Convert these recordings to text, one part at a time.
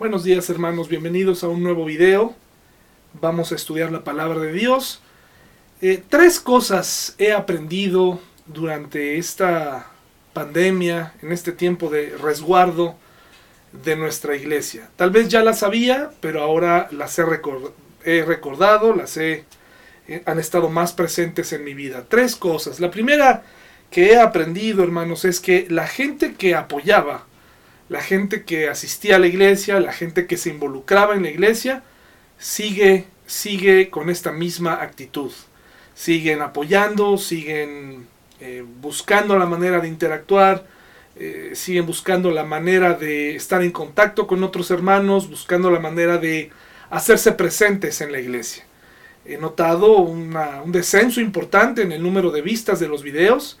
Buenos días hermanos, bienvenidos a un nuevo video. Vamos a estudiar la palabra de Dios. Eh, tres cosas he aprendido durante esta pandemia, en este tiempo de resguardo de nuestra iglesia. Tal vez ya las sabía, pero ahora las he, recordado, las he, eh, han estado más presentes en mi vida. Tres cosas. La primera que he aprendido, hermanos, es que la gente que apoyaba la gente que asistía a la iglesia, la gente que se involucraba en la iglesia, sigue, sigue con esta misma actitud. Siguen apoyando, siguen eh, buscando la manera de interactuar, eh, siguen buscando la manera de estar en contacto con otros hermanos, buscando la manera de hacerse presentes en la iglesia. He notado un descenso importante en el número de vistas de los videos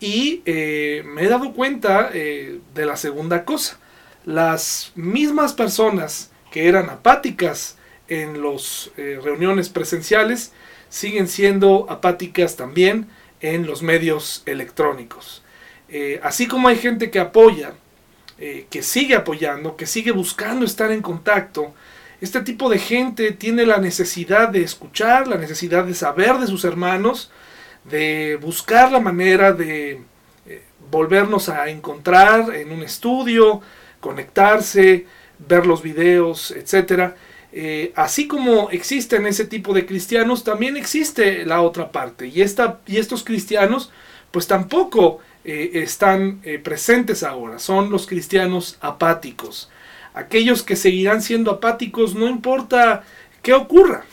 y eh, me he dado cuenta eh, de la segunda cosa. Las mismas personas que eran apáticas en las eh, reuniones presenciales siguen siendo apáticas también en los medios electrónicos. así como hay gente que apoya, que sigue apoyando, que sigue buscando estar en contacto, este tipo de gente tiene la necesidad de escuchar, la necesidad de saber de sus hermanos, de buscar la manera de eh, volvernos a encontrar en un estudio, conectarse, ver los videos, etc. Eh, así como existen ese tipo de cristianos, también existe la otra parte. Y, esta, y estos cristianos, pues tampoco eh, están presentes ahora. Son los cristianos apáticos. Aquellos que seguirán siendo apáticos, no importa qué ocurra.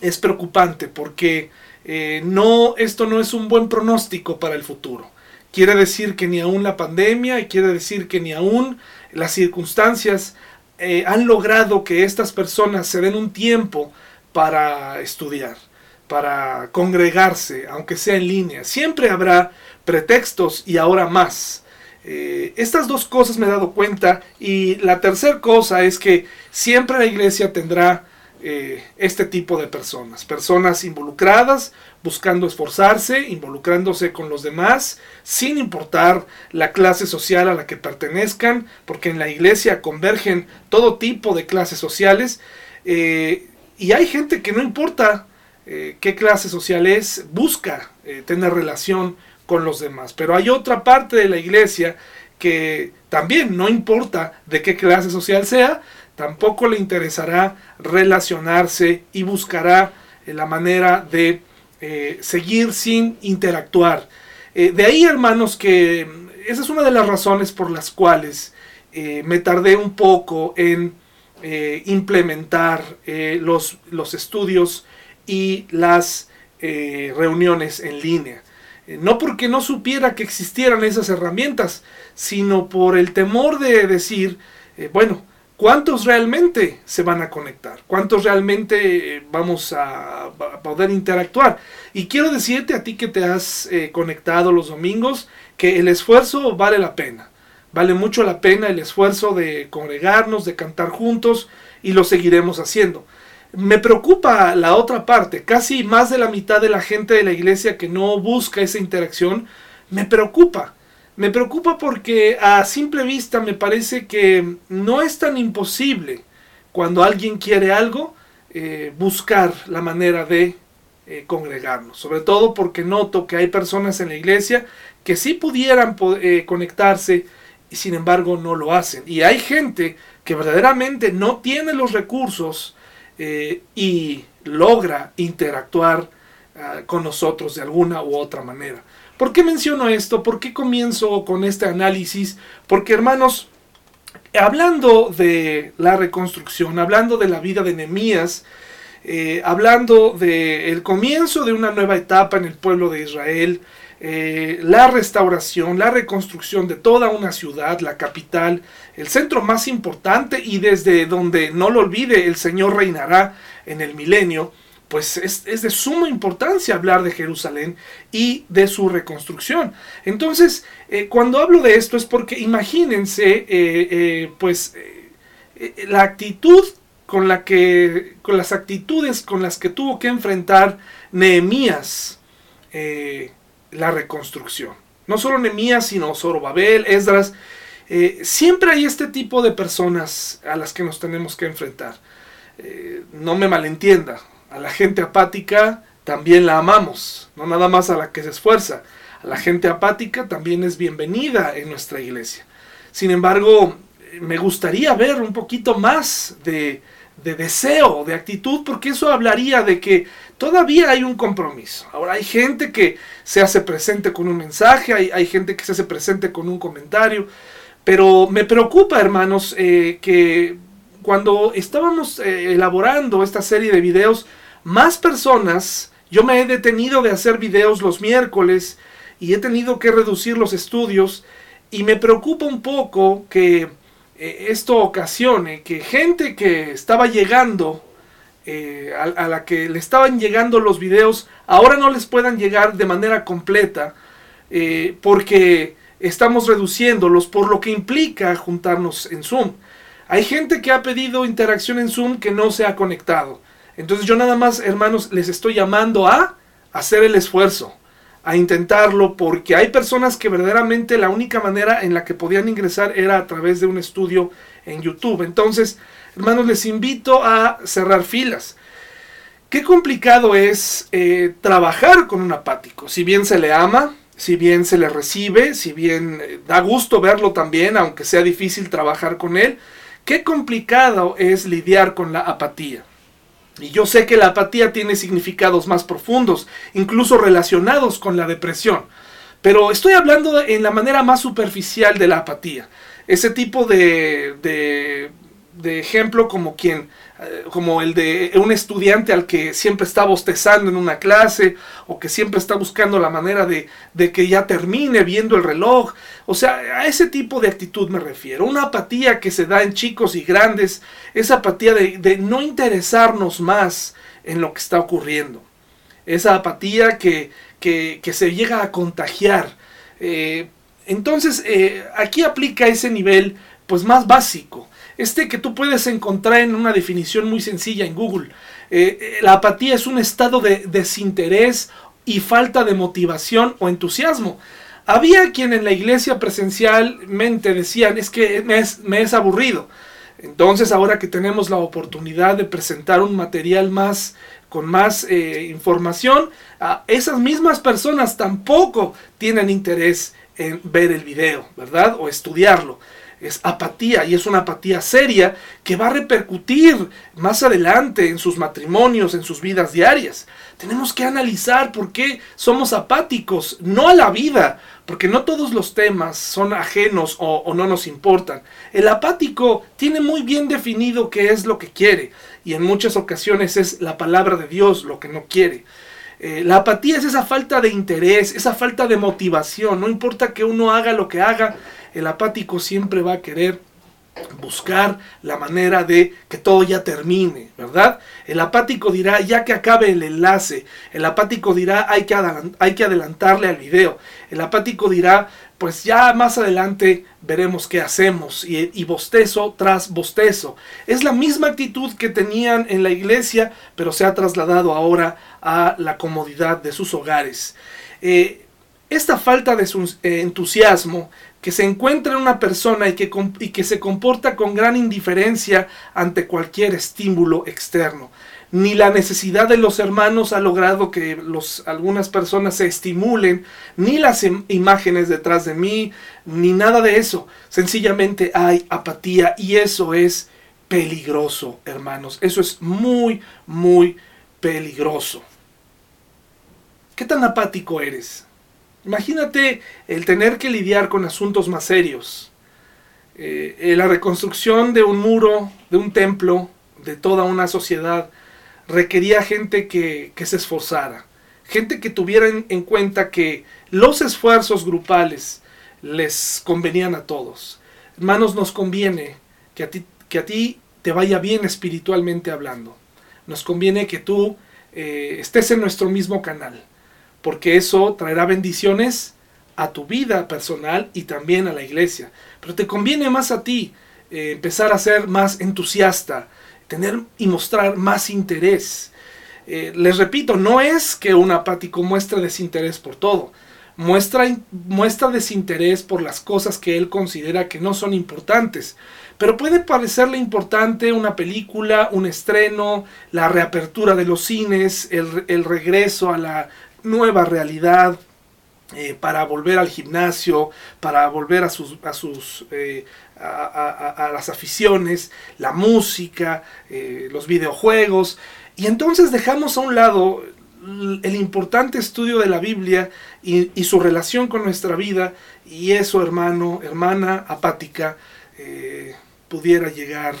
Es preocupante porque eh, no, esto no es un buen pronóstico para el futuro. Quiere decir que ni aún la pandemia y quiere decir que ni aún las circunstancias eh, han logrado que estas personas se den un tiempo para estudiar, para congregarse, aunque sea en línea. Siempre habrá pretextos y ahora más. Eh, estas dos cosas me he dado cuenta y la tercera cosa es que siempre la iglesia tendrá eh, este tipo de personas. Personas involucradas, buscando esforzarse, involucrándose con los demás, sin importar la clase social a la que pertenezcan, porque en la iglesia convergen todo tipo de clases sociales. Eh, y hay gente que no importa eh, qué clase social es, busca tener relación con los demás. Pero hay otra parte de la iglesia que también no importa de qué clase social sea, tampoco le interesará relacionarse y buscará eh, la manera de eh, seguir sin interactuar. Eh, de ahí, hermanos, que mm, esa es una de las razones por las cuales me tardé un poco en implementar los, los, estudios y las reuniones en línea. no porque no supiera que existieran esas herramientas, sino por el temor de decir, bueno, ¿Cuántos realmente se van a conectar? ¿Cuántos realmente eh, vamos a, poder interactuar? Y quiero decirte a ti que te has eh, conectado los domingos que el esfuerzo vale la pena. Vale mucho la pena el esfuerzo de congregarnos, de cantar juntos y lo seguiremos haciendo. Me preocupa la otra parte, casi más de la mitad de la gente de la iglesia que no busca esa interacción, me preocupa me preocupa porque a simple vista me parece que no es tan imposible cuando alguien quiere algo eh, buscar la manera de eh, congregarnos. Sobre todo porque noto que hay personas en la iglesia que sí pudieran eh, conectarse y sin embargo no lo hacen. Y hay gente que verdaderamente no tiene los recursos y logra interactuar ah, con nosotros de alguna u otra manera. ¿Por qué menciono esto? ¿Por qué comienzo con este análisis? Porque hermanos, hablando de la reconstrucción, hablando de la vida de Nehemías, eh, hablando del comienzo de una nueva etapa en el pueblo de Israel, eh, la restauración, la reconstrucción de toda una ciudad, la capital, el centro más importante y desde donde, no lo olvide, el Señor reinará en el milenio pues es, de suma importancia hablar de Jerusalén y de su reconstrucción. Entonces, eh, cuando hablo de esto es porque imagínense, eh, eh, pues, la actitud con la que, con las actitudes con las que tuvo que enfrentar Nehemías la reconstrucción. No solo Nehemías, sino Zorobabel, Esdras. Siempre hay este tipo de personas a las que nos tenemos que enfrentar. No me malentienda, a la gente apática también la amamos, no nada más a la que se esfuerza. A la gente apática también es bienvenida en nuestra iglesia. Sin embargo, me gustaría ver un poquito más de, de deseo, de actitud, porque eso hablaría de que todavía hay un compromiso. Ahora hay gente que se hace presente con un mensaje, hay, hay gente que se hace presente con un comentario, pero me preocupa, hermanos, eh, que cuando estábamos eh, elaborando esta serie de videos, más personas, yo me he detenido de hacer videos los miércoles y he tenido que reducir los estudios y me preocupa un poco que eh, esto ocasione que gente que estaba llegando, a, a, la que le estaban llegando los videos, ahora no les puedan llegar de manera completa, porque estamos reduciéndolos por lo que implica juntarnos en Zoom. Hay gente que ha pedido interacción en Zoom que no se ha conectado. Entonces yo nada más, hermanos, les estoy llamando a hacer el esfuerzo, a intentarlo, porque hay personas que verdaderamente la única manera en la que podían ingresar era a través de un estudio en YouTube. Entonces, hermanos, les invito a cerrar filas. Qué complicado es eh, trabajar con un apático. Si bien se le ama, si bien se le recibe, si bien eh, da gusto verlo también, aunque sea difícil trabajar con él, qué complicado es lidiar con la apatía. Y yo sé que la apatía tiene significados más profundos, incluso relacionados con la depresión. Pero estoy hablando en la manera más superficial de la apatía. Ese tipo de, de, de ejemplo como quien como el de un estudiante al que siempre está bostezando en una clase o que siempre está buscando la manera de, que ya termine viendo el reloj. O sea, a ese tipo de actitud me refiero. Una apatía que se da en chicos y grandes, esa apatía de, no interesarnos más en lo que está ocurriendo. Esa apatía que, se llega a contagiar. Eh, entonces, eh, aquí aplica ese nivel pues más básico este que tú puedes encontrar en una definición muy sencilla en Google. Eh, eh, la apatía es un estado de desinterés y falta de motivación o entusiasmo. Había quien en la iglesia presencialmente decían, es que me es, aburrido. Entonces ahora que tenemos la oportunidad de presentar un material más con más eh, información, esas mismas personas tampoco tienen interés en ver el video, ¿verdad? O estudiarlo es apatía y es una apatía seria que va a repercutir más adelante en sus matrimonios, en sus vidas diarias. Tenemos que analizar por qué somos apáticos, no a la vida, porque no todos los temas son ajenos o, no nos importan. El apático tiene muy bien definido qué es lo que quiere y en muchas ocasiones es la palabra de Dios lo que no quiere. Eh, la apatía es esa falta de interés, esa falta de motivación. No importa que uno haga lo que haga, el apático siempre va a querer buscar la manera de que todo ya termine, ¿verdad? El apático dirá, ya que acabe el enlace. El apático dirá, hay que, hay que adelantarle al video. El apático dirá, pues ya más adelante veremos qué hacemos. Y, y, bostezo tras bostezo. Es la misma actitud que tenían en la iglesia, pero se ha trasladado ahora a la comodidad de sus hogares. Eh, esta falta de eh, entusiasmo que se encuentra en una persona y que, y que se comporta con gran indiferencia ante cualquier estímulo externo. Ni la necesidad de los hermanos ha logrado que los, algunas personas se estimulen, ni las imágenes detrás de mí, ni nada de eso. Sencillamente hay apatía y eso es peligroso, hermanos. Eso es muy, muy peligroso. ¿Qué tan apático eres? Imagínate el tener que lidiar con asuntos más serios. Eh, la reconstrucción de un muro, de un templo, de toda una sociedad, requería gente que, se esforzara, gente que tuviera en, cuenta que los esfuerzos grupales les convenían a todos. Hermanos, nos conviene que a ti, que a ti te vaya bien espiritualmente hablando. Nos conviene que tú eh, estés en nuestro mismo canal porque eso traerá bendiciones a tu vida personal y también a la iglesia. Pero te conviene más a ti eh, empezar a ser más entusiasta, tener y mostrar más interés. Eh, les repito, no es que un apático muestre desinterés por todo. muestra, muestra desinterés por las cosas que él considera que no son importantes. Pero puede parecerle importante una película, un estreno, la reapertura de los cines, el, regreso a la nueva realidad, eh, para volver al gimnasio, para volver a sus, a, sus eh, a, las aficiones, la música, eh, los videojuegos, y entonces dejamos a un lado el importante estudio de la Biblia y, su relación con nuestra vida, y eso, hermano, hermana apática, pudiera llegar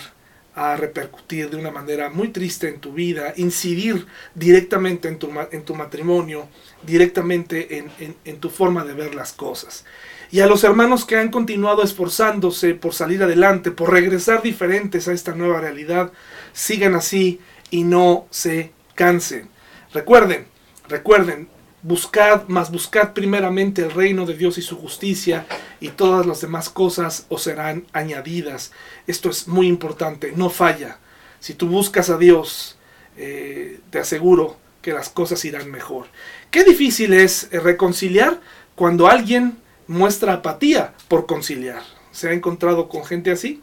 a repercutir de una manera muy triste en tu vida, incidir directamente en tu, en tu matrimonio, directamente en, en, tu forma de ver las cosas. Y a los hermanos que han continuado esforzándose por salir adelante, por regresar diferentes a esta nueva realidad, sigan así y no se cansen. Recuerden, recuerden, Buscad, más buscad primeramente el reino de Dios y su justicia, y todas las demás cosas os serán añadidas. Esto es muy importante, no falla. Si tú buscas a Dios, eh, te aseguro que las cosas irán mejor. Qué difícil es eh, reconciliar cuando alguien muestra apatía por conciliar. ¿Se ha encontrado con gente así?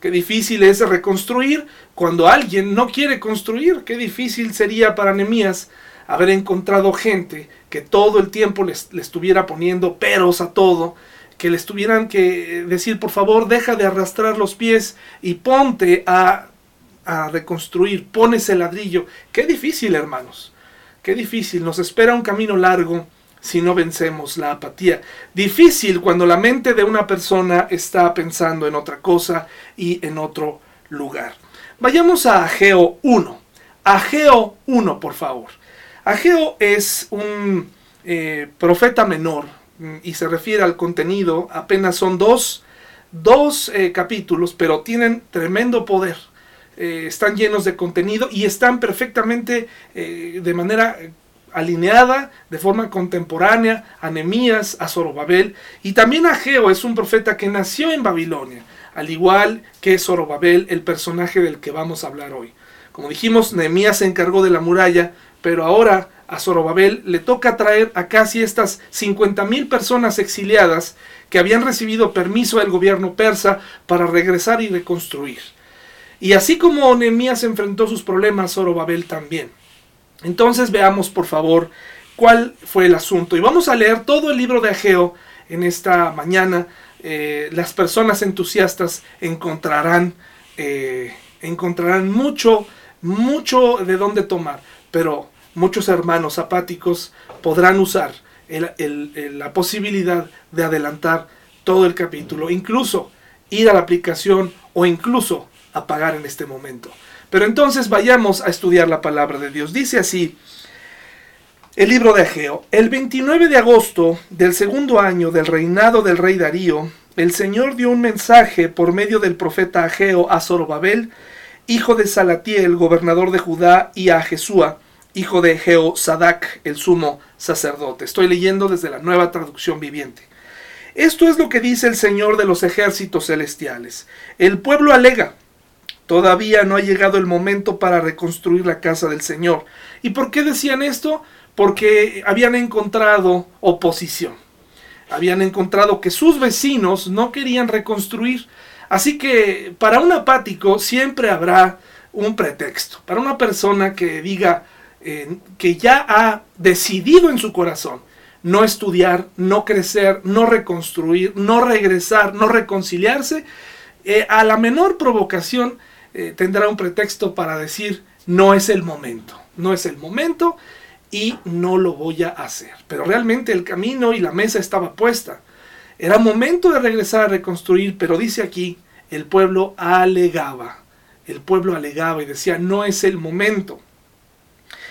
Qué difícil es reconstruir cuando alguien no quiere construir. Qué difícil sería para Nehemías haber encontrado gente que todo el tiempo le estuviera poniendo peros a todo, que les tuvieran que decir, por favor, deja de arrastrar los pies y ponte a, a reconstruir, pon ese ladrillo. Qué difícil, hermanos, qué difícil. Nos espera un camino largo si no vencemos la apatía. Difícil cuando la mente de una persona está pensando en otra cosa y en otro lugar. Vayamos a Ageo 1. Ageo 1, por favor. Ageo es un eh, profeta menor mm, y se refiere al contenido, apenas son dos, eh, capítulos, pero tienen tremendo poder. Eh, están llenos de contenido y están perfectamente de manera alineada, de forma contemporánea, a Nemías, a Zorobabel. Y también Ageo es un profeta que nació en Babilonia, al igual que Zorobabel, el personaje del que vamos a hablar hoy. Como dijimos, Nehemías se encargó de la muralla, pero ahora a Zorobabel le toca traer a casi estas 50.000 personas exiliadas que habían recibido permiso del gobierno persa para regresar y reconstruir. Y así como Nehemías enfrentó sus problemas, Zorobabel también. Entonces veamos por favor cuál fue el asunto. Y vamos a leer todo el libro de Ageo en esta mañana. Eh, las personas entusiastas encontrarán, eh, encontrarán mucho, mucho de dónde tomar pero muchos hermanos apáticos podrán usar la posibilidad de adelantar todo el capítulo, incluso ir a la aplicación o incluso apagar en este momento. Pero entonces vayamos a estudiar la palabra de Dios. Dice así el libro de Ageo. El 29 de agosto del segundo año del reinado del rey Darío, el Señor dio un mensaje por medio del profeta Ageo a Zorobabel, hijo de Salatiel, gobernador de Judá, y a Jesúa, hijo de Jehozadak, el sumo sacerdote. Estoy leyendo desde la nueva traducción viviente. Esto es lo que dice el Señor de los ejércitos celestiales. El pueblo alega, todavía no ha llegado el momento para reconstruir la casa del Señor. ¿Y por qué decían esto? Porque habían encontrado oposición. Habían encontrado que sus vecinos no querían reconstruir. Así que para un apático siempre habrá un pretexto. Para una persona que diga eh, que ya ha decidido en su corazón no estudiar, no crecer, no reconstruir, no regresar, no reconciliarse, eh, a la menor provocación eh, tendrá un pretexto para decir no es el momento, no es el momento y no lo voy a hacer. Pero realmente el camino y la mesa estaba puesta. Era momento de regresar a reconstruir, pero dice aquí, el pueblo alegaba. El pueblo alegaba y decía, no es el momento.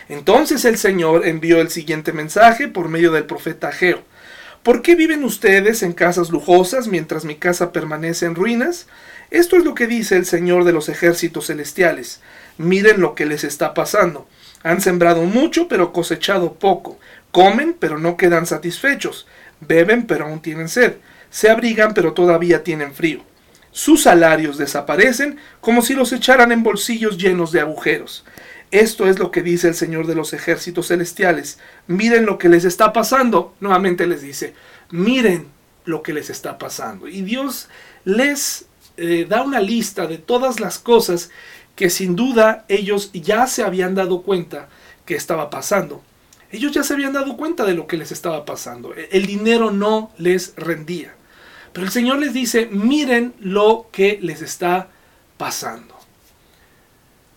Entonces el Señor envió el siguiente mensaje por medio del profeta Ageo. ¿Por qué viven ustedes en casas lujosas mientras mi casa permanece en ruinas? Esto es lo que dice el Señor de los ejércitos celestiales. Miren lo que les está pasando. Han sembrado mucho, pero cosechado poco. Comen, pero no quedan satisfechos. Beben, pero aún tienen sed. Se abrigan, pero todavía tienen frío. Sus salarios desaparecen como si los echaran en bolsillos llenos de agujeros. Esto es lo que dice el Señor de los ejércitos celestiales. Miren lo que les está pasando. Nuevamente les dice, miren lo que les está pasando. Y Dios les eh, da una lista de todas las cosas que sin duda ellos ya se habían dado cuenta que estaba pasando. Ellos ya se habían dado cuenta de lo que les estaba pasando. E, el dinero no les rendía. Pero el Señor les dice, miren lo que les está pasando.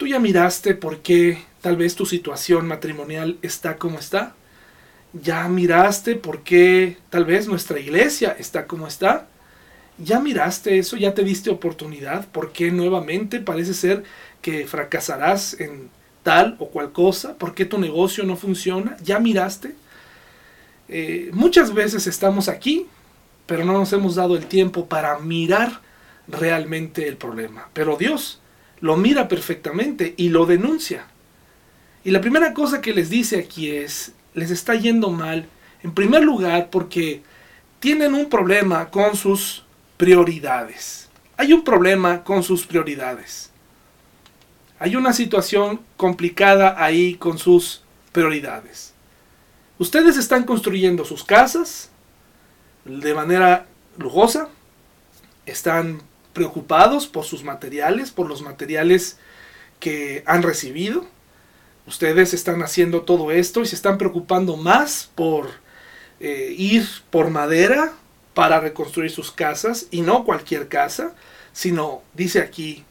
¿Tú ya miraste por qué tal vez tu situación matrimonial está como está? ¿Ya miraste por qué tal vez nuestra iglesia está como está? ¿Ya miraste eso? ¿Ya te diste oportunidad? ¿Por qué nuevamente parece ser que fracasarás en tal o cual cosa? ¿Por qué tu negocio no funciona? ¿Ya miraste? Eh, muchas veces estamos aquí, pero no nos hemos dado el tiempo para mirar realmente el problema. Pero Dios lo mira perfectamente y lo denuncia. Y la primera cosa que les dice aquí es, les está yendo mal, en primer lugar porque tienen un problema con sus prioridades. Hay un problema con sus prioridades. Hay una situación complicada ahí con sus prioridades. Ustedes están construyendo sus casas de manera lujosa, están preocupados por sus materiales, por los materiales que han recibido. Ustedes están haciendo todo esto y se están preocupando más por eh, ir por madera para reconstruir sus casas y no cualquier casa, sino, dice aquí,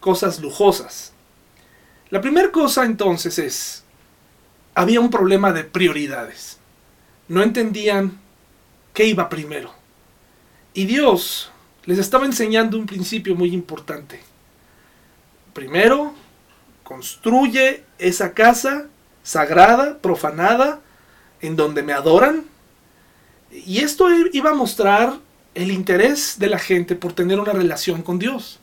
cosas lujosas. La primera cosa entonces es, había un problema de prioridades. No entendían qué iba primero. Y Dios les estaba enseñando un principio muy importante. Primero, construye esa casa sagrada, profanada, en donde me adoran, y esto iba a mostrar el interés de la gente por tener una relación con Dios.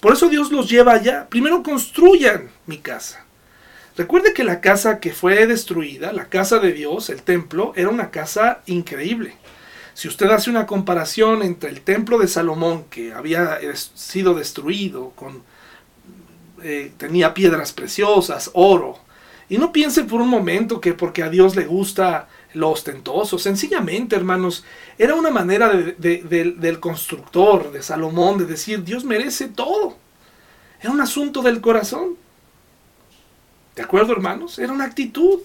Por eso Dios los lleva allá. Primero construyan mi casa. Recuerde que la casa que fue destruida, la casa de Dios, el templo, era una casa increíble. Si usted hace una comparación entre el templo de Salomón, que había sido destruido, eh, tenía piedras preciosas, oro, y no piense por un momento que porque a Dios le gusta lo ostentoso. Sencillamente, hermanos, era una manera del constructor, de Salomón, de decir, Dios merece todo. Era un asunto del corazón. ¿De acuerdo, hermanos? Era una actitud.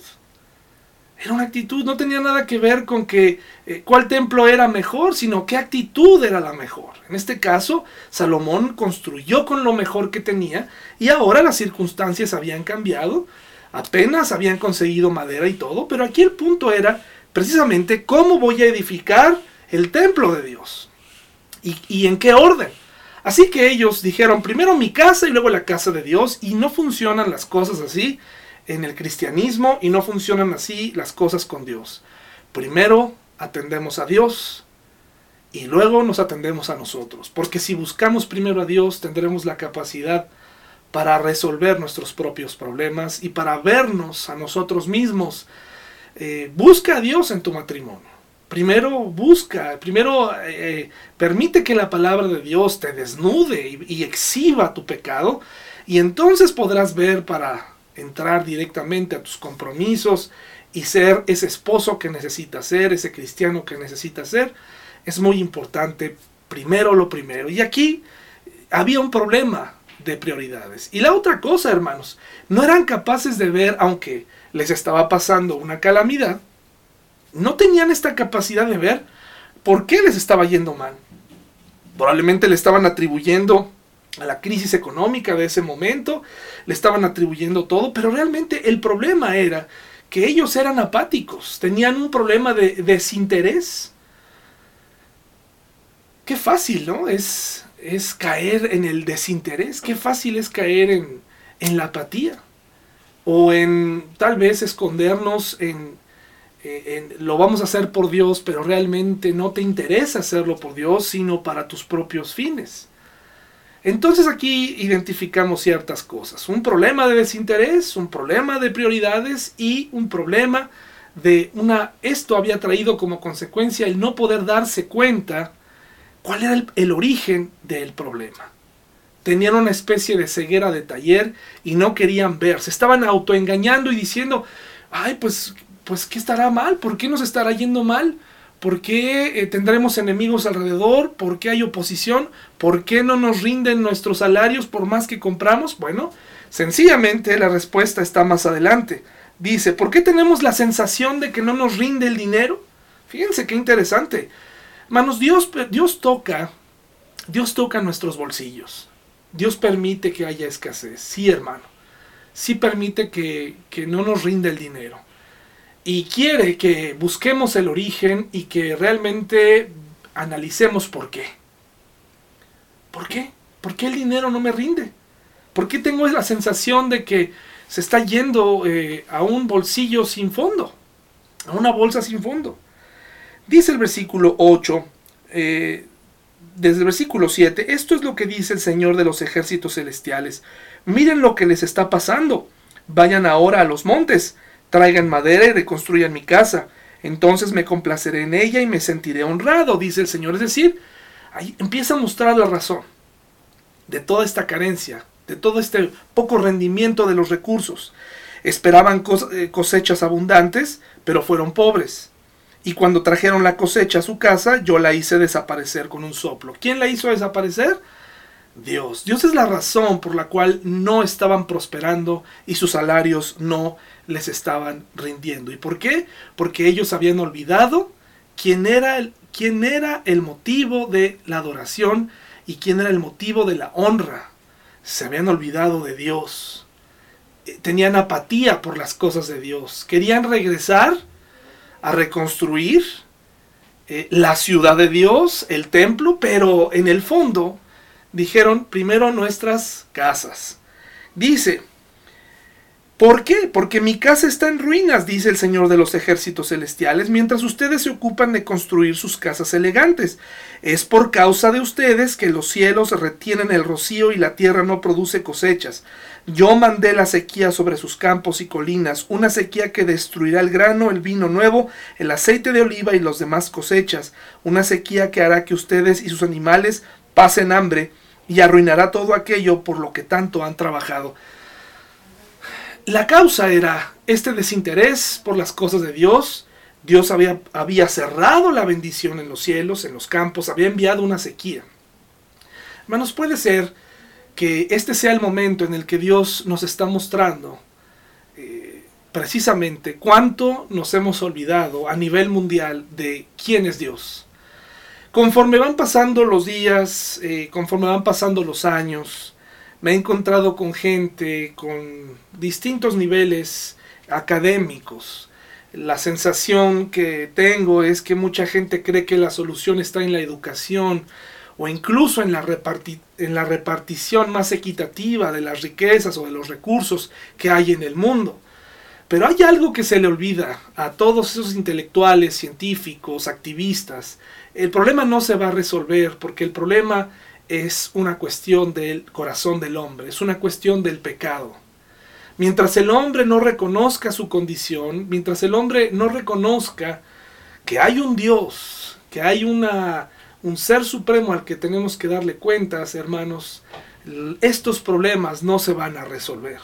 Era una actitud, no tenía nada que ver con que eh, cuál templo era mejor, sino qué actitud era la mejor. En este caso, Salomón construyó con lo mejor que tenía y ahora las circunstancias habían cambiado apenas habían conseguido madera y todo, pero aquí el punto era precisamente cómo voy a edificar el templo de Dios y, en qué orden. Así que ellos dijeron primero mi casa y luego la casa de Dios y no funcionan las cosas así en el cristianismo y no funcionan así las cosas con Dios. Primero atendemos a Dios y luego nos atendemos a nosotros, porque si buscamos primero a Dios tendremos la capacidad para resolver nuestros propios problemas y para vernos a nosotros mismos. Eh, busca a Dios en tu matrimonio. Primero busca, primero eh, permite que la palabra de Dios te desnude y, y exhiba tu pecado y entonces podrás ver para entrar directamente a tus compromisos y ser ese esposo que necesitas ser, ese cristiano que necesitas ser. Es muy importante, primero lo primero. Y aquí había un problema de prioridades. Y la otra cosa, hermanos, no eran capaces de ver, aunque les estaba pasando una calamidad, no tenían esta capacidad de ver por qué les estaba yendo mal. Probablemente le estaban atribuyendo a la crisis económica de ese momento, le estaban atribuyendo todo, pero realmente el problema era que ellos eran apáticos, tenían un problema de desinterés. Qué fácil, ¿no? Es es caer en el desinterés. Qué fácil es caer en, en la apatía. O en tal vez escondernos en, en, lo vamos a hacer por Dios, pero realmente no te interesa hacerlo por Dios, sino para tus propios fines. Entonces aquí identificamos ciertas cosas. Un problema de desinterés, un problema de prioridades y un problema de una... Esto había traído como consecuencia el no poder darse cuenta cuál era el, origen del problema. tenían una especie de ceguera de taller y no querían ver. Se estaban autoengañando y diciendo, ay, pues, pues, ¿qué estará mal? ¿Por qué nos estará yendo mal? ¿Por qué eh, tendremos enemigos alrededor? ¿Por qué hay oposición? ¿Por qué no nos rinden nuestros salarios por más que compramos? Bueno, sencillamente la respuesta está más adelante. Dice, ¿por qué tenemos la sensación de que no nos rinde el dinero? Fíjense qué interesante. Manos, Dios, Dios toca, Dios toca nuestros bolsillos. Dios permite que haya escasez. Sí, hermano. Sí permite que, que no nos rinde el dinero y quiere que busquemos el origen y que realmente analicemos por qué. ¿Por qué? ¿Por qué el dinero no me rinde? ¿Por qué tengo la sensación de que se está yendo eh, a un bolsillo sin fondo? A una bolsa sin fondo. Dice el versículo 8, eh, desde el versículo 7, esto es lo que dice el Señor de los ejércitos celestiales. Miren lo que les está pasando. Vayan ahora a los montes Traigan madera y reconstruyan mi casa. Entonces me complaceré en ella y me sentiré honrado, dice el Señor. Es decir, ahí empieza a mostrar la razón de toda esta carencia, de todo este poco rendimiento de los recursos. Esperaban eh, cosechas abundantes, pero fueron pobres. Y cuando trajeron la cosecha a su casa, yo la hice desaparecer con un soplo. ¿Quién la hizo desaparecer? Dios. Dios es la razón por la cual no estaban prosperando y sus salarios no les estaban rindiendo. ¿Y por qué? Porque ellos habían olvidado quién era el, quién era el motivo de la adoración y quién era el motivo de la honra. Se habían olvidado de Dios. Eh, tenían apatía por las cosas de Dios. Querían regresar a reconstruir eh, la ciudad de Dios, el templo, pero en el fondo dijeron primero nuestras casas. Dice, ¿Por qué? Porque mi casa está en ruinas, dice el Señor de los ejércitos celestiales, mientras ustedes se ocupan de construir sus casas elegantes. Es por causa de ustedes que los cielos retienen el rocío y la tierra no produce cosechas. Yo mandé la sequía sobre sus campos y colinas, una sequía que destruirá el grano, el vino nuevo, el aceite de oliva y los demás cosechas, una sequía que hará que ustedes y sus animales pasen hambre y arruinará todo aquello por lo que tanto han trabajado. La causa era este desinterés por las cosas de Dios. Dios había, había cerrado la bendición en los cielos, en los campos, había enviado una sequía. Hermanos, puede ser que este sea el momento en el que Dios nos está mostrando eh, precisamente cuánto nos hemos olvidado a nivel mundial de quién es Dios. Conforme van pasando los días, eh, conforme van pasando los años, me he encontrado con gente con distintos niveles académicos. La sensación que tengo es que mucha gente cree que la solución está en la educación o incluso en la, en la repartición más equitativa de las riquezas o de los recursos que hay en el mundo. Pero hay algo que se le olvida a todos esos intelectuales, científicos, activistas. El problema no se va a resolver porque el problema es una cuestión del corazón del hombre, es una cuestión del pecado. Mientras el hombre no reconozca su condición, mientras el hombre no reconozca que hay un Dios, que hay una, un ser supremo al que tenemos que darle cuentas, hermanos, estos problemas no se van a resolver.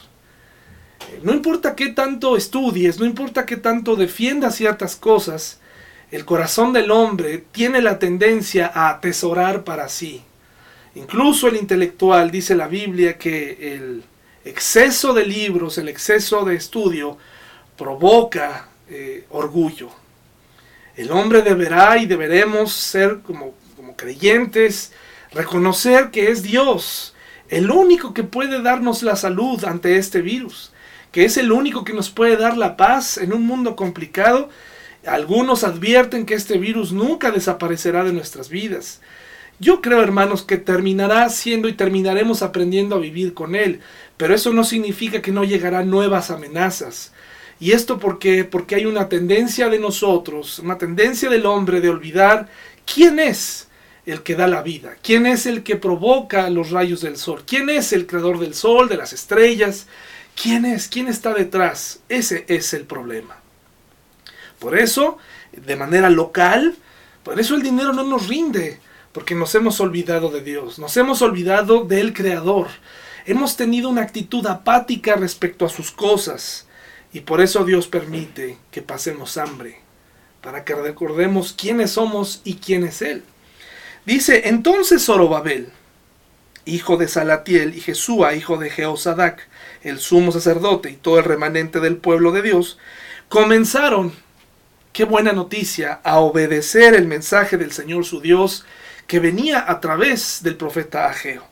No importa qué tanto estudies, no importa qué tanto defiendas ciertas cosas, el corazón del hombre tiene la tendencia a atesorar para sí. Incluso el intelectual dice la Biblia que el exceso de libros, el exceso de estudio, provoca eh, orgullo. El hombre deberá y deberemos ser como, como creyentes, reconocer que es Dios el único que puede darnos la salud ante este virus, que es el único que nos puede dar la paz en un mundo complicado. Algunos advierten que este virus nunca desaparecerá de nuestras vidas. Yo creo, hermanos, que terminará siendo y terminaremos aprendiendo a vivir con Él, pero eso no significa que no llegarán nuevas amenazas. Y esto porque, porque hay una tendencia de nosotros, una tendencia del hombre de olvidar quién es el que da la vida, quién es el que provoca los rayos del sol, quién es el creador del sol, de las estrellas, quién es, quién está detrás. Ese es el problema. Por eso, de manera local, por eso el dinero no nos rinde porque nos hemos olvidado de Dios, nos hemos olvidado del Creador, hemos tenido una actitud apática respecto a sus cosas, y por eso Dios permite que pasemos hambre, para que recordemos quiénes somos y quién es Él. Dice, entonces Zorobabel, hijo de Salatiel, y Jesúa, hijo de Jehozadak, el sumo sacerdote y todo el remanente del pueblo de Dios, comenzaron, qué buena noticia, a obedecer el mensaje del Señor su Dios que venía a través del profeta Ageo.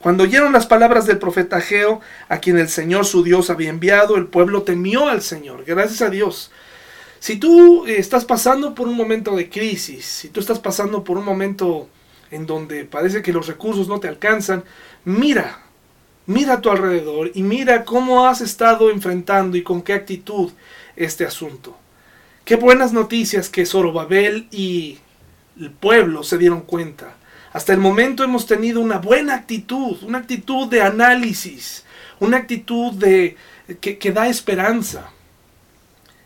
Cuando oyeron las palabras del profeta Ageo, a quien el Señor su Dios había enviado, el pueblo temió al Señor. Gracias a Dios. Si tú eh, estás pasando por un momento de crisis, si tú estás pasando por un momento en donde parece que los recursos no te alcanzan, mira, mira a tu alrededor y mira cómo has estado enfrentando y con qué actitud este asunto. Qué buenas noticias que Zorobabel y el pueblo se dieron cuenta. Hasta el momento hemos tenido una buena actitud, una actitud de análisis, una actitud de, que, que da esperanza.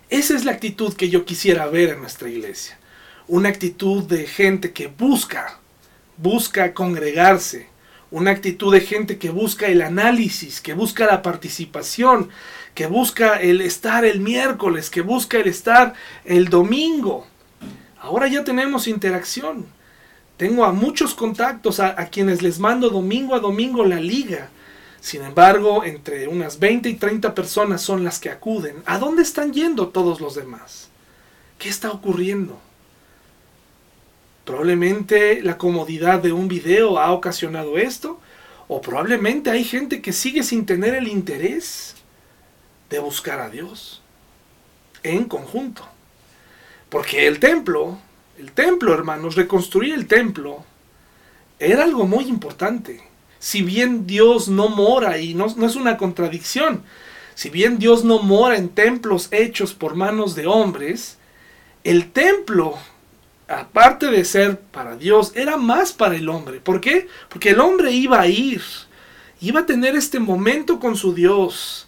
Esa es la actitud que yo quisiera ver en nuestra iglesia. Una actitud de gente que busca busca congregarse, una actitud de gente que busca el análisis, que busca la participación, que busca el estar el miércoles, que busca el estar el domingo. Ahora ya tenemos interacción. Tengo a muchos contactos a, quienes les mando domingo a domingo la liga. Sin embargo, entre unas 20 y 30 personas son las que acuden. ¿A dónde están yendo todos los demás? ¿Qué está ocurriendo? Probablemente la comodidad de un video ha ocasionado esto, o probablemente hay gente que sigue sin tener el interés de buscar a Dios en conjunto. Porque el templo, el templo, hermanos, reconstruir el templo era algo muy importante. Si bien Dios no mora, y no, no es una contradicción, si bien Dios no mora en templos hechos por manos de hombres, el templo aparte de ser para Dios, era más para el hombre. ¿Por qué? Porque el hombre iba a ir, iba a tener este momento con su Dios.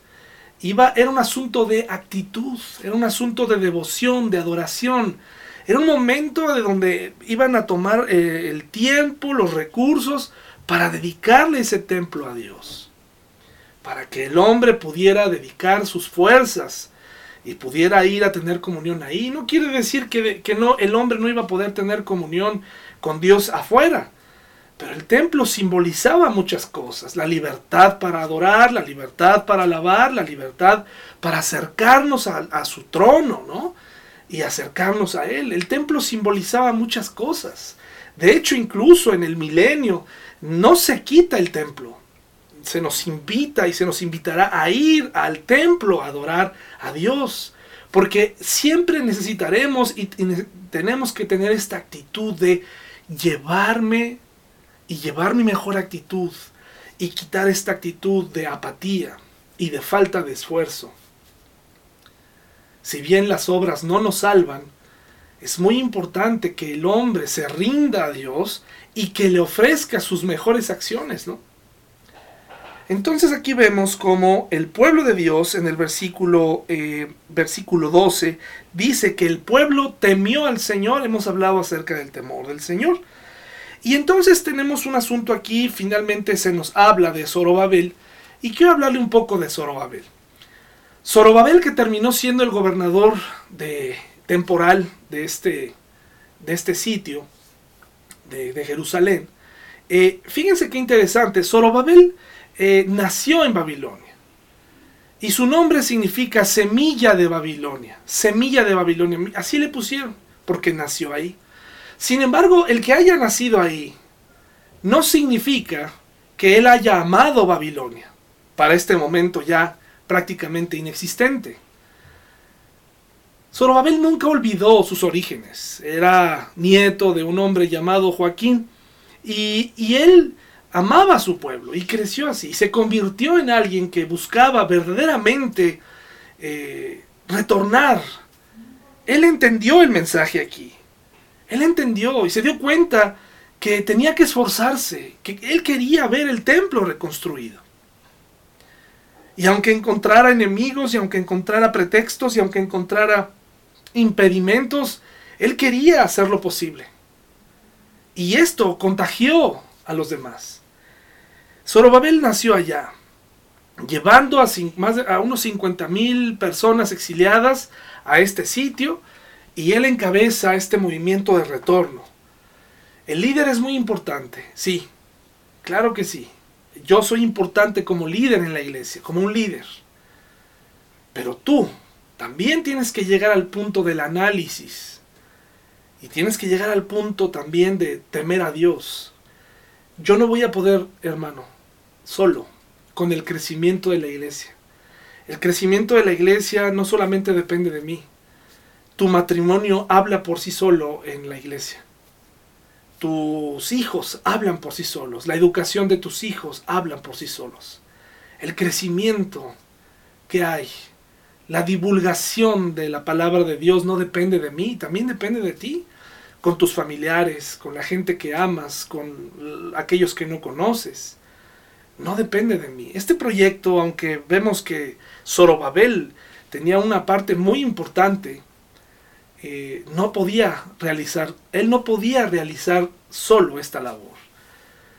Iba, era un asunto de actitud, era un asunto de devoción, de adoración. Era un momento de donde iban a tomar eh, el tiempo, los recursos para dedicarle ese templo a Dios. Para que el hombre pudiera dedicar sus fuerzas, y pudiera ir a tener comunión ahí. No quiere decir que, que, no, el hombre no iba a poder tener comunión con Dios afuera. Pero el templo simbolizaba muchas cosas. La libertad para adorar, la libertad para alabar, la libertad para acercarnos a, su trono, ¿no? Y acercarnos a Él. El templo simbolizaba muchas cosas. De hecho, incluso en el milenio no se quita el templo se nos invita y se nos invitará a ir al templo a adorar a Dios. Porque siempre necesitaremos y, tenemos que tener esta actitud de llevarme y llevar mi mejor actitud y quitar esta actitud de apatía y de falta de esfuerzo. Si bien las obras no nos salvan, es muy importante que el hombre se rinda a Dios y que le ofrezca sus mejores acciones, ¿no? Entonces aquí vemos como el pueblo de Dios en el versículo, eh, versículo 12 dice que el pueblo temió al Señor, hemos hablado acerca del temor del Señor. Y entonces tenemos un asunto aquí, finalmente se nos habla de Zorobabel, y quiero hablarle un poco de Zorobabel. Zorobabel que terminó siendo el gobernador de, temporal de este, de este sitio, de, Jerusalén. Eh, fíjense qué interesante, Zorobabel eh, nació en Babilonia. Y su nombre significa semilla de Babilonia. Semilla de Babilonia. Así le pusieron, porque nació ahí. Sin embargo, el que haya nacido ahí no significa que él haya amado Babilonia. Para este momento ya prácticamente inexistente. Zorobabel nunca olvidó sus orígenes. Era nieto de un hombre llamado Joaquín. Y, y él amaba a su pueblo y creció así. Se convirtió en alguien que buscaba verdaderamente eh, retornar. Él entendió el mensaje aquí. Él entendió y se dio cuenta que tenía que esforzarse, que él quería ver el templo reconstruido. Y aunque encontrara enemigos, y aunque encontrara pretextos, y aunque encontrara impedimentos, él quería hacer lo posible. Y esto contagió a los demás. Zorobabel nació allá, llevando a, más a unos 50 mil personas exiliadas a este sitio, y él encabeza este movimiento de retorno. El líder es muy importante, sí, claro que sí. Yo soy importante como líder en la iglesia, como un líder. Pero tú también tienes que llegar al punto del análisis. Y tienes que llegar al punto también de temer a Dios. Yo no voy a poder, hermano, solo, con el crecimiento de la iglesia. El crecimiento de la iglesia no solamente depende de mí. Tu matrimonio habla por sí solo en la iglesia tus hijos hablan por sí solos, la educación de tus hijos hablan por sí solos, el crecimiento que hay, la divulgación de la palabra de Dios no depende de mí, también depende de ti, con tus familiares, con la gente que amas, con aquellos que no conoces. No depende de mí. Este proyecto, aunque vemos que Zorobabel tenía una parte muy importante, eh, no podía realizar, él no podía realizar solo esta labor.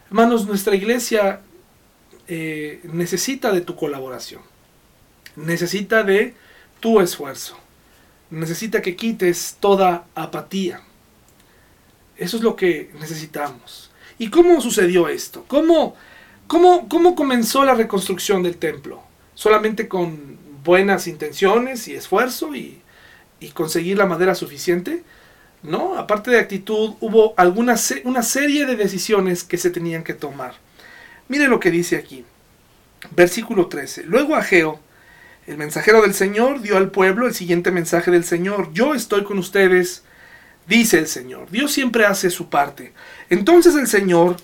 Hermanos, nuestra iglesia eh, necesita de tu colaboración, necesita de tu esfuerzo, necesita que quites toda apatía. Eso es lo que necesitamos. ¿Y cómo sucedió esto? ¿Cómo, cómo, cómo comenzó la reconstrucción del templo? ¿Solamente con buenas intenciones y esfuerzo y y conseguir la madera suficiente, ¿no? Aparte de actitud, hubo alguna una serie de decisiones que se tenían que tomar. Mire lo que dice aquí. Versículo 13. Luego Ageo, el mensajero del Señor, dio al pueblo el siguiente mensaje del Señor. Yo estoy con ustedes, dice el Señor. Dios siempre hace su parte. Entonces el Señor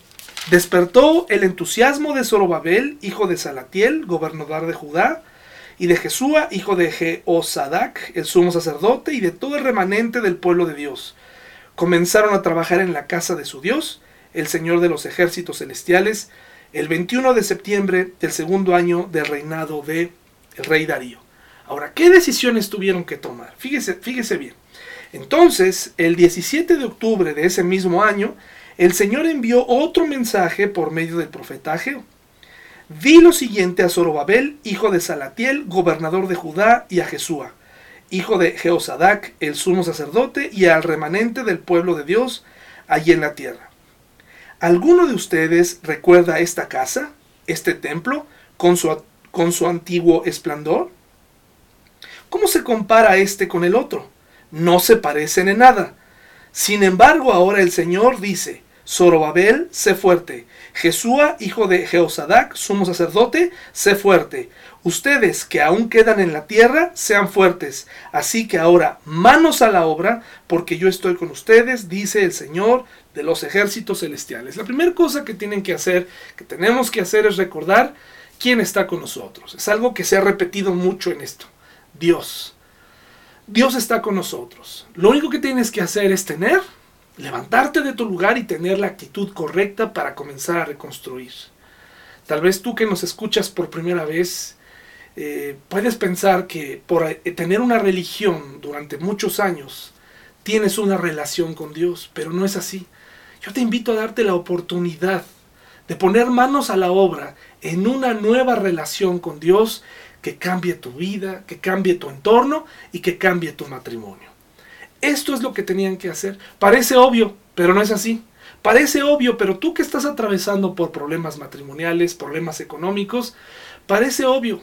despertó el entusiasmo de Zorobabel, hijo de Salatiel, gobernador de Judá, y de Jesúa, hijo de Jeosadac, el sumo sacerdote, y de todo el remanente del pueblo de Dios. Comenzaron a trabajar en la casa de su Dios, el Señor de los ejércitos celestiales, el 21 de septiembre del segundo año del reinado de rey Darío. Ahora, ¿qué decisiones tuvieron que tomar? Fíjese, fíjese bien. Entonces, el 17 de octubre de ese mismo año, el Señor envió otro mensaje por medio del profeta Di lo siguiente a Zorobabel, hijo de Salatiel, gobernador de Judá, y a Jesúa, hijo de Jeosadac, el sumo sacerdote, y al remanente del pueblo de Dios allí en la tierra. ¿Alguno de ustedes recuerda esta casa, este templo, con su, con su antiguo esplendor? ¿Cómo se compara este con el otro? No se parecen en nada. Sin embargo, ahora el Señor dice, Zorobabel, sé fuerte. Jesúa, hijo de Jeosadac, sumo sacerdote, sé fuerte. Ustedes que aún quedan en la tierra, sean fuertes. Así que ahora, manos a la obra, porque yo estoy con ustedes, dice el Señor de los ejércitos celestiales. La primera cosa que tienen que hacer, que tenemos que hacer, es recordar quién está con nosotros. Es algo que se ha repetido mucho en esto. Dios. Dios está con nosotros. Lo único que tienes que hacer es tener levantarte de tu lugar y tener la actitud correcta para comenzar a reconstruir. Tal vez tú que nos escuchas por primera vez, eh, puedes pensar que por eh, tener una religión durante muchos años, tienes una relación con Dios, pero no es así. Yo te invito a darte la oportunidad de poner manos a la obra en una nueva relación con Dios que cambie tu vida, que cambie tu entorno y que cambie tu matrimonio. Esto es lo que tenían que hacer. Parece obvio, pero no es así. Parece obvio, pero tú que estás atravesando por problemas matrimoniales, problemas económicos, parece obvio.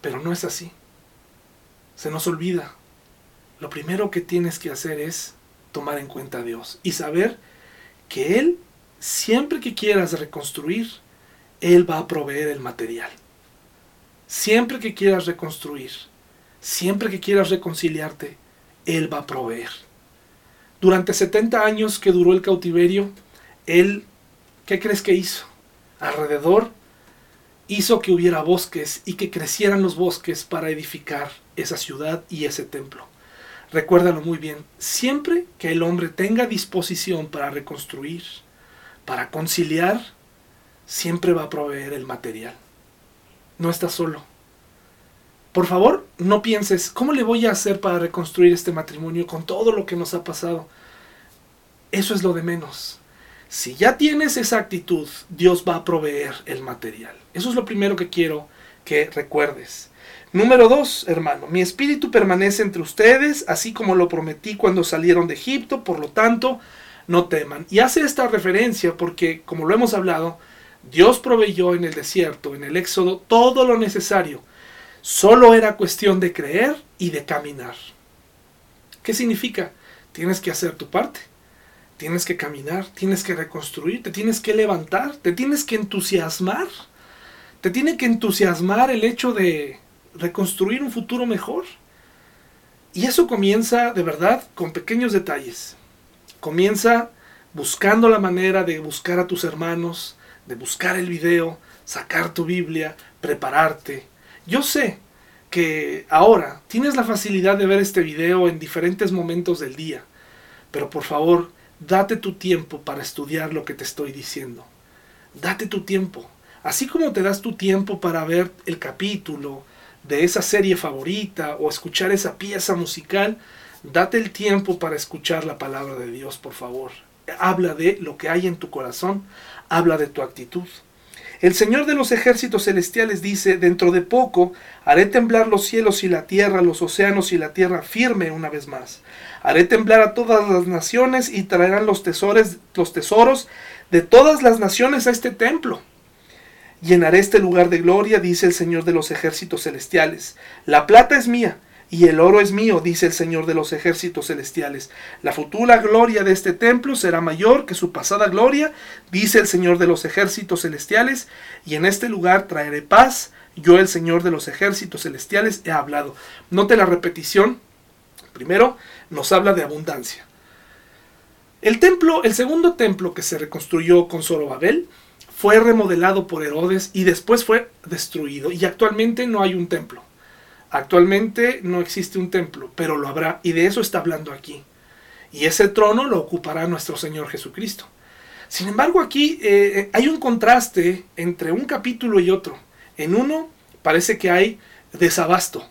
Pero no es así. Se nos olvida. Lo primero que tienes que hacer es tomar en cuenta a Dios y saber que Él, siempre que quieras reconstruir, Él va a proveer el material. Siempre que quieras reconstruir, siempre que quieras reconciliarte, Él va a proveer. Durante 70 años que duró el cautiverio, Él, ¿qué crees que hizo? Alrededor hizo que hubiera bosques y que crecieran los bosques para edificar esa ciudad y ese templo. Recuérdalo muy bien, siempre que el hombre tenga disposición para reconstruir, para conciliar, siempre va a proveer el material. No está solo por favor, no pienses, ¿cómo le voy a hacer para reconstruir este matrimonio con todo lo que nos ha pasado? eso es lo de menos. Si ya tienes esa actitud, Dios va a proveer el material. Eso es lo primero que quiero que recuerdes. Número dos, hermano, mi espíritu permanece entre ustedes, así como lo prometí cuando salieron de Egipto, por lo tanto, no teman. Y hace esta referencia porque, como lo hemos hablado, Dios proveyó en el desierto, en el Éxodo, todo lo necesario. Solo era cuestión de creer y de caminar. ¿Qué significa? Tienes que hacer tu parte. Tienes que caminar, tienes que reconstruir, te tienes que levantar, te tienes que entusiasmar. Te tiene que entusiasmar el hecho de reconstruir un futuro mejor. Y eso comienza de verdad con pequeños detalles. Comienza buscando la manera de buscar a tus hermanos, de buscar el video, sacar tu Biblia, prepararte. Yo sé que ahora tienes la facilidad de ver este video en diferentes momentos del día, pero por favor, date tu tiempo para estudiar lo que te estoy diciendo. Date tu tiempo. Así como te das tu tiempo para ver el capítulo, de esa serie favorita o escuchar esa pieza musical, date el tiempo para escuchar la palabra de Dios, por favor. Habla de lo que hay en tu corazón, habla de tu actitud. El Señor de los ejércitos celestiales dice, dentro de poco haré temblar los cielos y la tierra, los océanos y la tierra firme una vez más. Haré temblar a todas las naciones y traerán los tesoros, los tesoros de todas las naciones a este templo Llenaré este lugar de gloria, dice el Señor de los ejércitos celestiales. La plata es mía y el oro es mío, dice el Señor de los ejércitos celestiales. La futura gloria de este templo será mayor que su pasada gloria, dice el Señor de los ejércitos celestiales, y en este lugar traeré paz. Yo, el Señor de los ejércitos celestiales, he hablado. Note la repetición. Primero, nos habla de abundancia. El templo, el segundo templo que se reconstruyó con Zorobabel, fue remodelado por Herodes y después fue destruido. Y actualmente no hay un templo. Actualmente no existe un templo, pero lo habrá. Y de eso está hablando aquí. Y ese trono lo ocupará nuestro Señor Jesucristo. Sin embargo, aquí eh, hay un contraste entre un capítulo y otro. En uno parece que hay desabasto,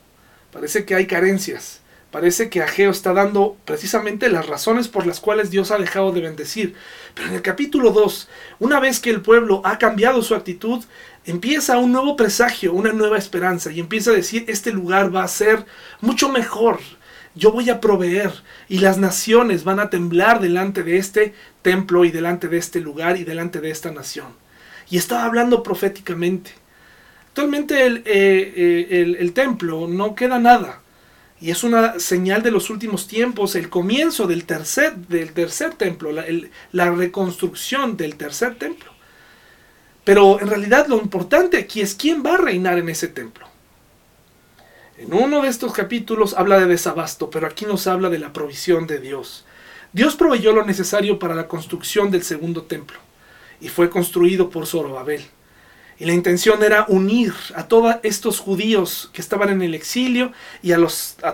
parece que hay carencias. Parece que Ageo está dando precisamente las razones por las cuales Dios ha dejado de bendecir. Pero en el capítulo 2, una vez que el pueblo ha cambiado su actitud, empieza un nuevo presagio, una nueva esperanza y empieza a decir, este lugar va a ser mucho mejor. Yo voy a proveer y las naciones van a temblar delante de este templo y delante de este lugar y delante de esta nación. Y estaba hablando proféticamente. Actualmente el, eh, eh, el templo no queda nada y es una señal de los últimos tiempos, el comienzo del tercer, del tercer templo, la, la reconstrucción del tercer templo. Pero en realidad lo importante aquí es quién va a reinar en ese templo. En uno de estos capítulos habla de desabasto, pero aquí nos habla de la provisión de Dios. Dios proveyó lo necesario para la construcción del segundo templo y fue construido por Zorobabel. Y la intención era unir a todos estos judíos que estaban en el exilio y a,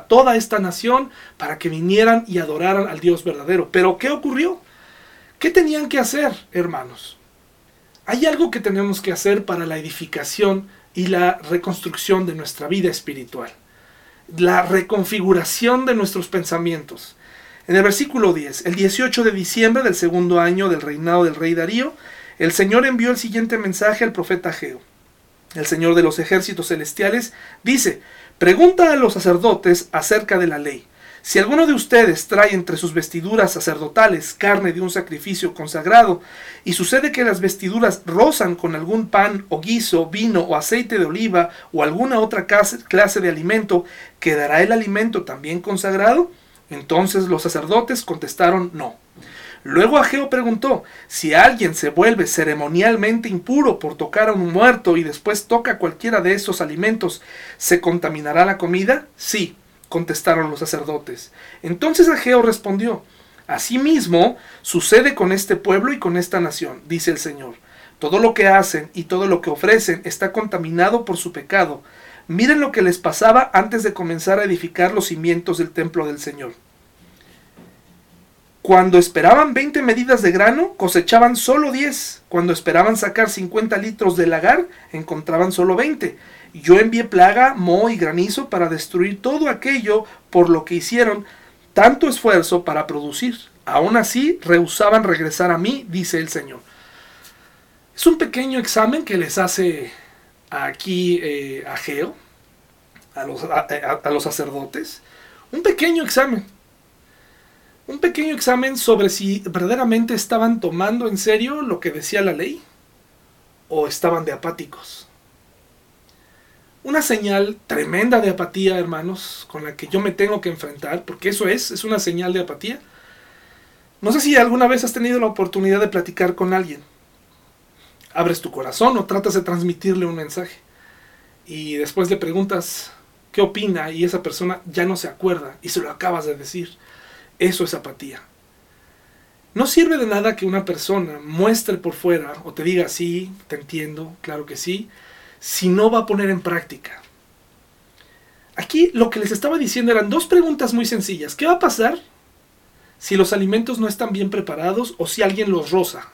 toda esta nación para que vinieran y adoraran al Dios verdadero. Pero ¿qué ocurrió? ¿Qué tenían que hacer, hermanos? Hay algo que tenemos que hacer para la edificación y la reconstrucción de nuestra vida espiritual. La reconfiguración de nuestros pensamientos. En el versículo 10, el 18 de diciembre del segundo año del reinado del rey Darío, el Señor envió el siguiente mensaje al profeta Geo. El Señor de los ejércitos celestiales dice, pregunta a los sacerdotes acerca de la ley. Si alguno de ustedes trae entre sus vestiduras sacerdotales carne de un sacrificio consagrado, y sucede que las vestiduras rozan con algún pan o guiso, vino o aceite de oliva o alguna otra clase de alimento, ¿quedará el alimento también consagrado? Entonces los sacerdotes contestaron no. Luego Ageo preguntó, si alguien se vuelve ceremonialmente impuro por tocar a un muerto y después toca cualquiera de esos alimentos, ¿se contaminará la comida? Sí, contestaron los sacerdotes. Entonces Ageo respondió, Asimismo sucede con este pueblo y con esta nación, dice el Señor. Todo lo que hacen y todo lo que ofrecen está contaminado por su pecado. Miren lo que les pasaba antes de comenzar a edificar los cimientos del templo del Señor. Cuando esperaban 20 medidas de grano, cosechaban solo 10. Cuando esperaban sacar 50 litros de lagar, encontraban solo 20. Yo envié plaga, moho y granizo para destruir todo aquello por lo que hicieron tanto esfuerzo para producir. Aún así, rehusaban regresar a mí, dice el Señor. Es un pequeño examen que les hace aquí eh, a Geo, los, a los sacerdotes. Un pequeño examen. Un pequeño examen sobre si verdaderamente estaban tomando en serio lo que decía la ley o estaban de apáticos. Una señal tremenda de apatía, hermanos, con la que yo me tengo que enfrentar, porque eso es, es una señal de apatía. No sé si alguna vez has tenido la oportunidad de platicar con alguien. Abres tu corazón o tratas de transmitirle un mensaje. Y después le preguntas qué opina y esa persona ya no se acuerda y se lo acabas de decir. Eso es apatía. No sirve de nada que una persona muestre por fuera o te diga sí, te entiendo, claro que sí, si no va a poner en práctica. Aquí lo que les estaba diciendo eran dos preguntas muy sencillas. ¿Qué va a pasar si los alimentos no están bien preparados o si alguien los roza?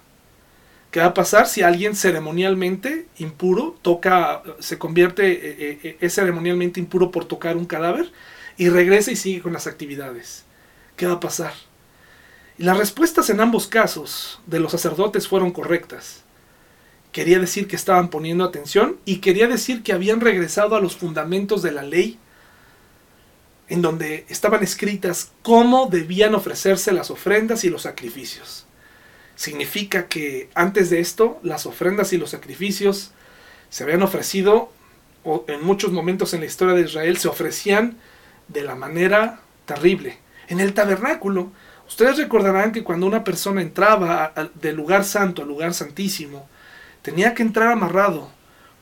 ¿Qué va a pasar si alguien ceremonialmente impuro toca, se convierte, eh, eh, eh, es ceremonialmente impuro por tocar un cadáver y regresa y sigue con las actividades? ¿Qué va a pasar? Y las respuestas en ambos casos de los sacerdotes fueron correctas. Quería decir que estaban poniendo atención y quería decir que habían regresado a los fundamentos de la ley, en donde estaban escritas cómo debían ofrecerse las ofrendas y los sacrificios. Significa que antes de esto las ofrendas y los sacrificios se habían ofrecido, o en muchos momentos en la historia de Israel se ofrecían de la manera terrible. En el tabernáculo Ustedes recordarán que cuando una persona entraba del lugar santo al lugar santísimo, tenía que entrar amarrado,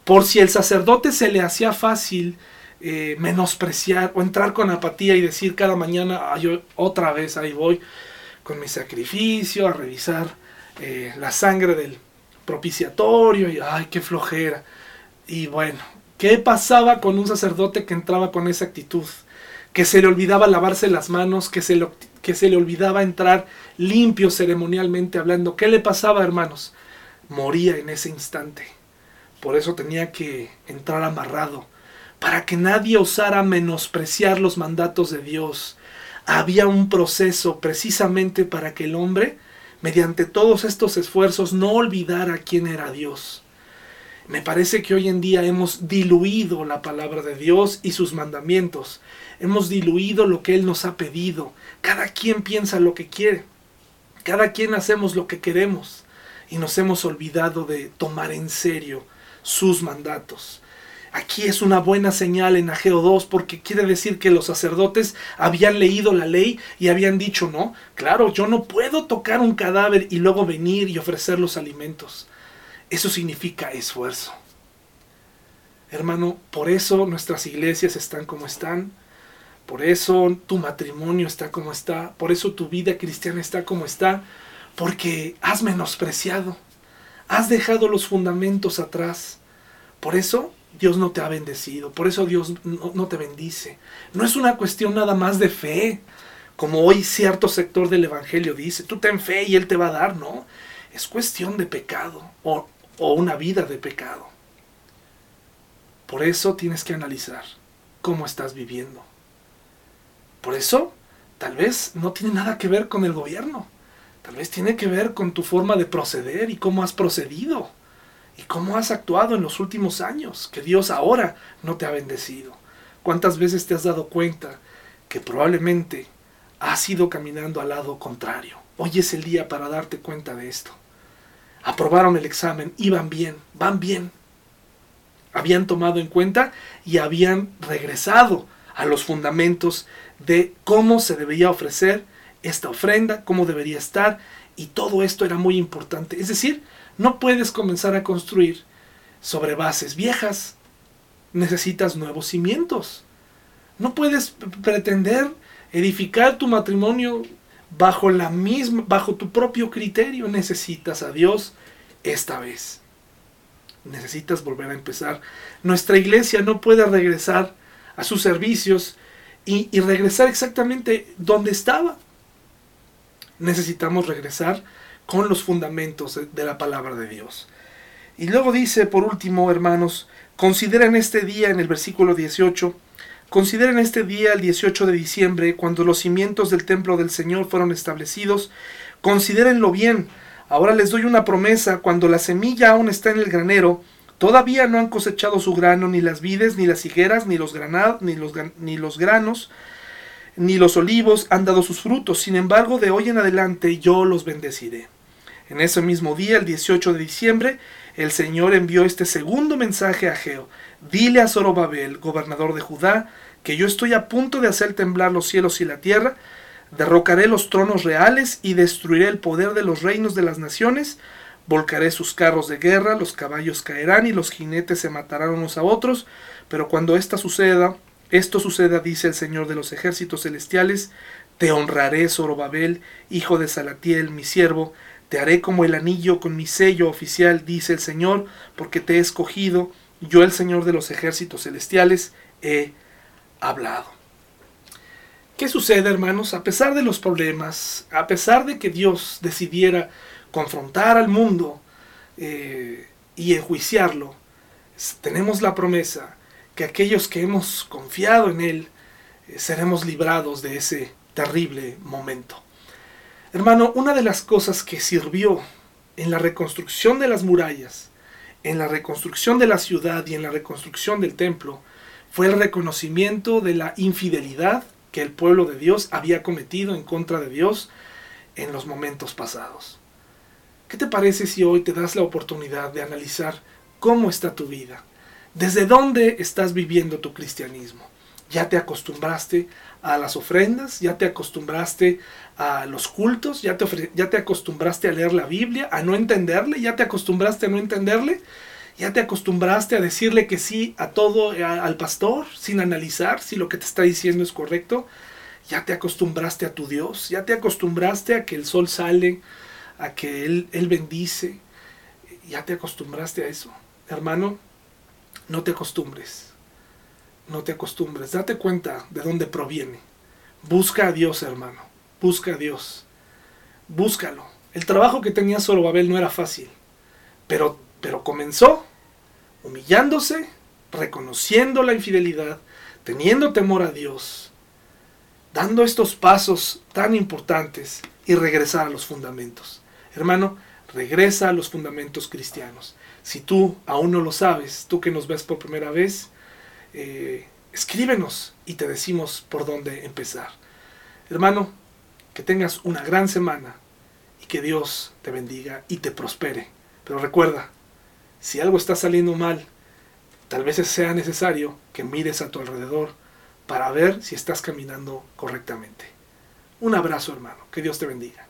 por si el sacerdote se le hacía fácil eh, menospreciar o entrar con apatía y decir cada mañana, yo otra vez ahí voy con mi sacrificio a revisar eh, la sangre del propiciatorio y ay, qué flojera. Y bueno, ¿qué pasaba con un sacerdote que entraba con esa actitud? Que se le olvidaba lavarse las manos, que se le que se le olvidaba entrar limpio ceremonialmente hablando. ¿Qué le pasaba, hermanos? Moría en ese instante. Por eso tenía que entrar amarrado, para que nadie osara menospreciar los mandatos de Dios. Había un proceso precisamente para que el hombre, mediante todos estos esfuerzos, no olvidara quién era Dios. Me parece que hoy en día hemos diluido la palabra de Dios y sus mandamientos. Hemos diluido lo que Él nos ha pedido. Cada quien piensa lo que quiere. Cada quien hacemos lo que queremos. Y nos hemos olvidado de tomar en serio sus mandatos. Aquí es una buena señal en Ageo 2 porque quiere decir que los sacerdotes habían leído la ley y habían dicho, no, claro, yo no puedo tocar un cadáver y luego venir y ofrecer los alimentos. Eso significa esfuerzo. Hermano, por eso nuestras iglesias están como están. Por eso tu matrimonio está como está. Por eso tu vida cristiana está como está. Porque has menospreciado. Has dejado los fundamentos atrás. Por eso Dios no te ha bendecido. Por eso Dios no, te bendice. No es una cuestión nada más de fe. Como hoy cierto sector del Evangelio dice, tú ten fe y Él te va a dar, ¿no? Es cuestión de pecado. O una vida de pecado. Por eso tienes que analizar cómo estás viviendo. Por eso, tal vez no tiene nada que ver con el gobierno. Tal vez tiene que ver con tu forma de proceder y cómo has procedido. Y cómo has actuado en los últimos años, que Dios ahora no te ha bendecido. ¿Cuántas veces te has dado cuenta que probablemente has ido caminando al lado contrario? Hoy es el día para darte cuenta de esto aprobaron el examen, iban bien, van bien. Habían tomado en cuenta y habían regresado a los fundamentos de cómo se debería ofrecer esta ofrenda, cómo debería estar, y todo esto era muy importante. Es decir, no puedes comenzar a construir sobre bases viejas, necesitas nuevos cimientos. No puedes pretender edificar tu matrimonio bajo la misma, bajo tu propio criterio, necesitas a Dios esta vez. Necesitas volver a empezar. Nuestra iglesia no puede regresar a sus servicios y, regresar exactamente donde estaba. Necesitamos regresar con los fundamentos de la palabra de Dios. Y luego dice, por último, hermanos, consideren este día en el versículo 18 Consideren este día, el 18 de diciembre, cuando los cimientos del templo del Señor fueron establecidos. Considérenlo bien. Ahora les doy una promesa. Cuando la semilla aún está en el granero, todavía no han cosechado su grano, ni las vides, ni las higueras, ni los, granados, ni los, ni los granos, ni los olivos han dado sus frutos. Sin embargo, de hoy en adelante yo los bendeciré. En ese mismo día, el 18 de diciembre, el Señor envió este segundo mensaje a Geo. Dile a Zorobabel, gobernador de Judá, que yo estoy a punto de hacer temblar los cielos y la tierra, derrocaré los tronos reales y destruiré el poder de los reinos de las naciones, volcaré sus carros de guerra, los caballos caerán y los jinetes se matarán unos a otros, pero cuando esta suceda, esto suceda, dice el Señor de los ejércitos celestiales, te honraré, Zorobabel, hijo de Salatiel, mi siervo, te haré como el anillo con mi sello oficial, dice el Señor, porque te he escogido, yo el Señor de los ejércitos celestiales, he hablado. ¿Qué sucede, hermanos? A pesar de los problemas, a pesar de que Dios decidiera confrontar al mundo eh, y enjuiciarlo, tenemos la promesa que aquellos que hemos confiado en Él eh, seremos librados de ese terrible momento. Hermano, una de las cosas que sirvió en la reconstrucción de las murallas, en la reconstrucción de la ciudad y en la reconstrucción del templo, fue el reconocimiento de la infidelidad que el pueblo de Dios había cometido en contra de Dios en los momentos pasados. ¿Qué te parece si hoy te das la oportunidad de analizar cómo está tu vida? ¿Desde dónde estás viviendo tu cristianismo? ¿Ya te acostumbraste a las ofrendas? ¿Ya te acostumbraste a los cultos? ¿Ya te, ¿Ya te acostumbraste a leer la Biblia? ¿A no entenderle? ¿Ya te acostumbraste a no entenderle? ¿Ya te acostumbraste a decirle que sí a todo al pastor sin analizar si lo que te está diciendo es correcto? ¿Ya te acostumbraste a tu Dios? ¿Ya te acostumbraste a que el sol sale, a que Él, él bendice? ¿Ya te acostumbraste a eso? Hermano, no te acostumbres no te acostumbres, date cuenta de dónde proviene. Busca a Dios, hermano, busca a Dios. Búscalo. El trabajo que tenía Babel no era fácil, pero, pero comenzó humillándose, reconociendo la infidelidad, teniendo temor a Dios, dando estos pasos tan importantes y regresar a los fundamentos. Hermano, regresa a los fundamentos cristianos. Si tú aún no lo sabes, tú que nos ves por primera vez, eh, escríbenos y te decimos por dónde empezar. Hermano, que tengas una gran semana y que Dios te bendiga y te prospere. Pero recuerda, si algo está saliendo mal, tal vez sea necesario que mires a tu alrededor para ver si estás caminando correctamente. Un abrazo hermano, que Dios te bendiga.